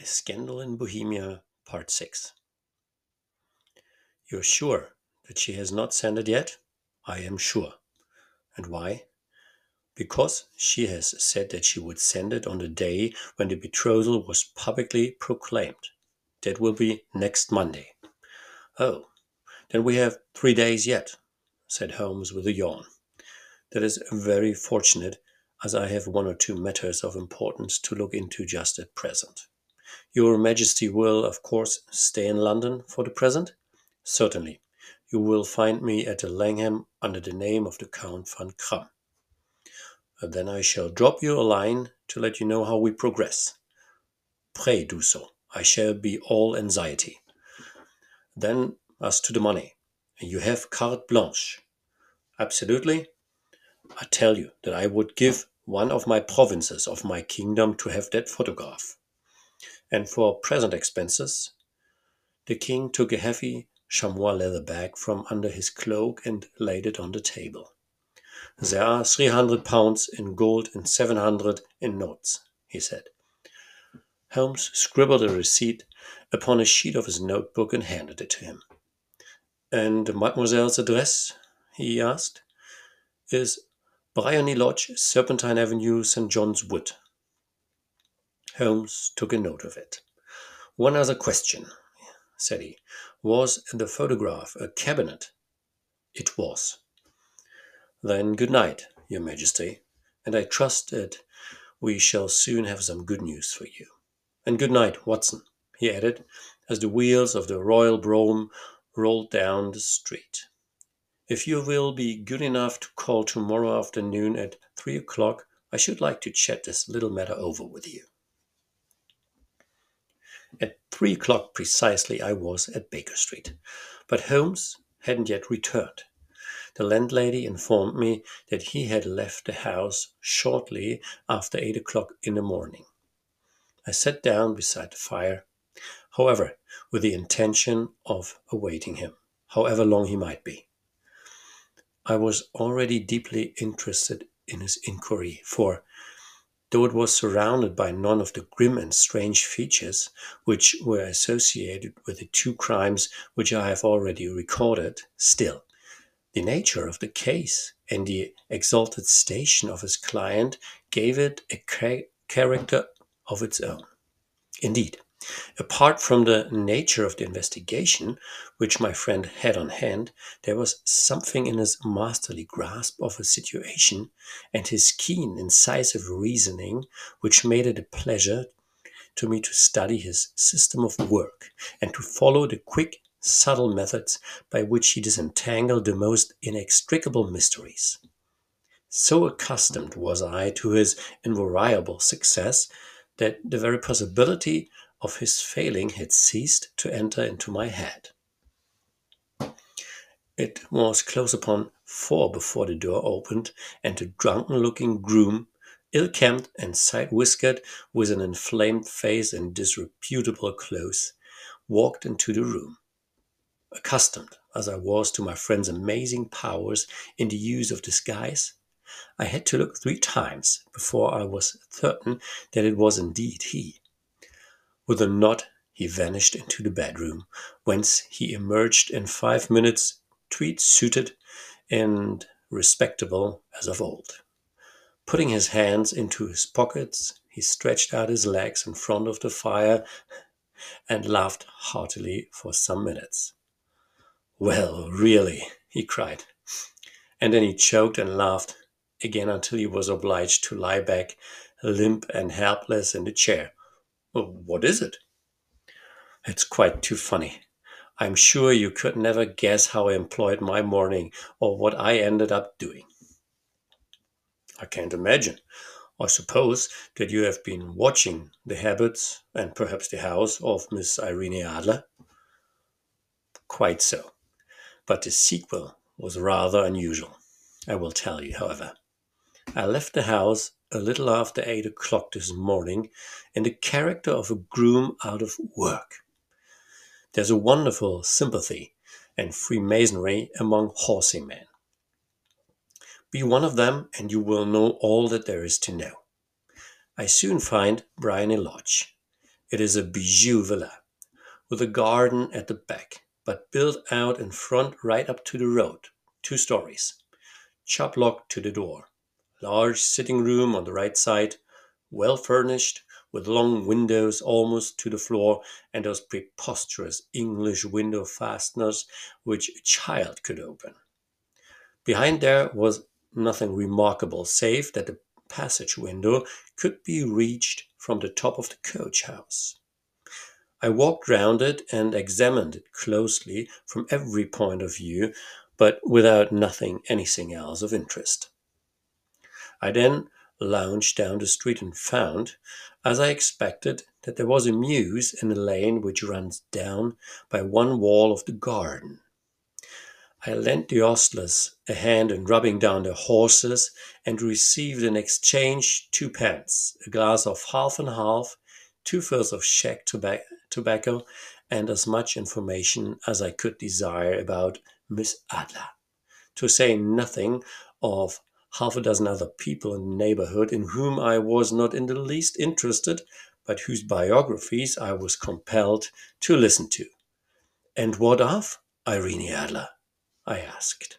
A Scandal in Bohemia, Part 6. You're sure that she has not sent it yet? I am sure. And why? Because she has said that she would send it on the day when the betrothal was publicly proclaimed. That will be next Monday. Oh, then we have three days yet, said Holmes with a yawn. That is very fortunate, as I have one or two matters of importance to look into just at present. Your Majesty will, of course, stay in London for the present? Certainly. You will find me at the Langham under the name of the Count von Kramm. Uh, then I shall drop you a line to let you know how we progress. Pray do so. I shall be all anxiety. Then, as to the money, you have carte blanche. Absolutely. I tell you that I would give one of my provinces of my kingdom to have that photograph. And for present expenses, the king took a heavy chamois leather bag from under his cloak and laid it on the table. There are three hundred pounds in gold and seven hundred in notes, he said. Holmes scribbled a receipt upon a sheet of his notebook and handed it to him. And mademoiselle's address, he asked, is Briony Lodge, Serpentine Avenue, St. John's Wood. Holmes took a note of it. One other question, said he. Was the photograph a cabinet? It was. Then good night, Your Majesty, and I trust that we shall soon have some good news for you. And good night, Watson, he added, as the wheels of the royal brougham rolled down the street. If you will be good enough to call tomorrow afternoon at three o'clock, I should like to chat this little matter over with you. At three o'clock precisely I was at Baker Street, but Holmes hadn't yet returned. The landlady informed me that he had left the house shortly after eight o'clock in the morning. I sat down beside the fire, however, with the intention of awaiting him, however long he might be. I was already deeply interested in his inquiry, for though it was surrounded by none of the grim and strange features which were associated with the two crimes which I have already recorded, still, the nature of the case and the exalted station of his client gave it a ca- character of its own. Indeed, apart from the nature of the investigation which my friend had on hand, there was something in his masterly grasp of a situation and his keen, incisive reasoning which made it a pleasure to me to study his system of work and to follow the quick, subtle methods by which he disentangled the most inextricable mysteries. So accustomed was I to his invariable success that the very possibility of his failing had ceased to enter into my head. It was close upon four before the door opened, and a drunken looking groom, ill kempt and side whiskered, with an inflamed face and disreputable clothes, walked into the room. Accustomed as I was to my friend's amazing powers in the use of disguise, I had to look three times before I was certain that it was indeed he. With a nod, he vanished into the bedroom, whence he emerged in five minutes, tweed suited and respectable as of old. Putting his hands into his pockets, he stretched out his legs in front of the fire and laughed heartily for some minutes. Well, really, he cried. And then he choked and laughed again until he was obliged to lie back, limp and helpless in the chair. What is it? It's quite too funny. I'm sure you could never guess how I employed my morning or what I ended up doing. I can't imagine. I suppose that you have been watching the habits and perhaps the house of Miss Irene Adler? Quite so. But the sequel was rather unusual. I will tell you, however. I left the house a little after eight o'clock this morning in the character of a groom out of work. There's a wonderful sympathy and freemasonry among horsey men. Be one of them, and you will know all that there is to know. I soon find Briony Lodge. It is a bijou villa, with a garden at the back, but built out in front right up to the road, two stories. Chubb lock to the door. Large sitting room on the right side, well furnished, with long windows almost to the floor and those preposterous English window fasteners which a child could open. Behind there was nothing remarkable, save that the passage window could be reached from the top of the coach house. I walked round it and examined it closely from every point of view, but without nothing anything else of interest. I then lounged down the street and found, as I expected, that there was a mews in a lane which runs down by one wall of the garden. I lent the ostlers a hand in rubbing down their horses and received in exchange two pence, a glass of half and half, two fills of shag tobacco, and as much information as I could desire about Miss Adler, to say nothing of half a dozen other people in the neighborhood in whom I was not in the least interested, but whose biographies I was compelled to listen to. And what of Irene Adler? I asked.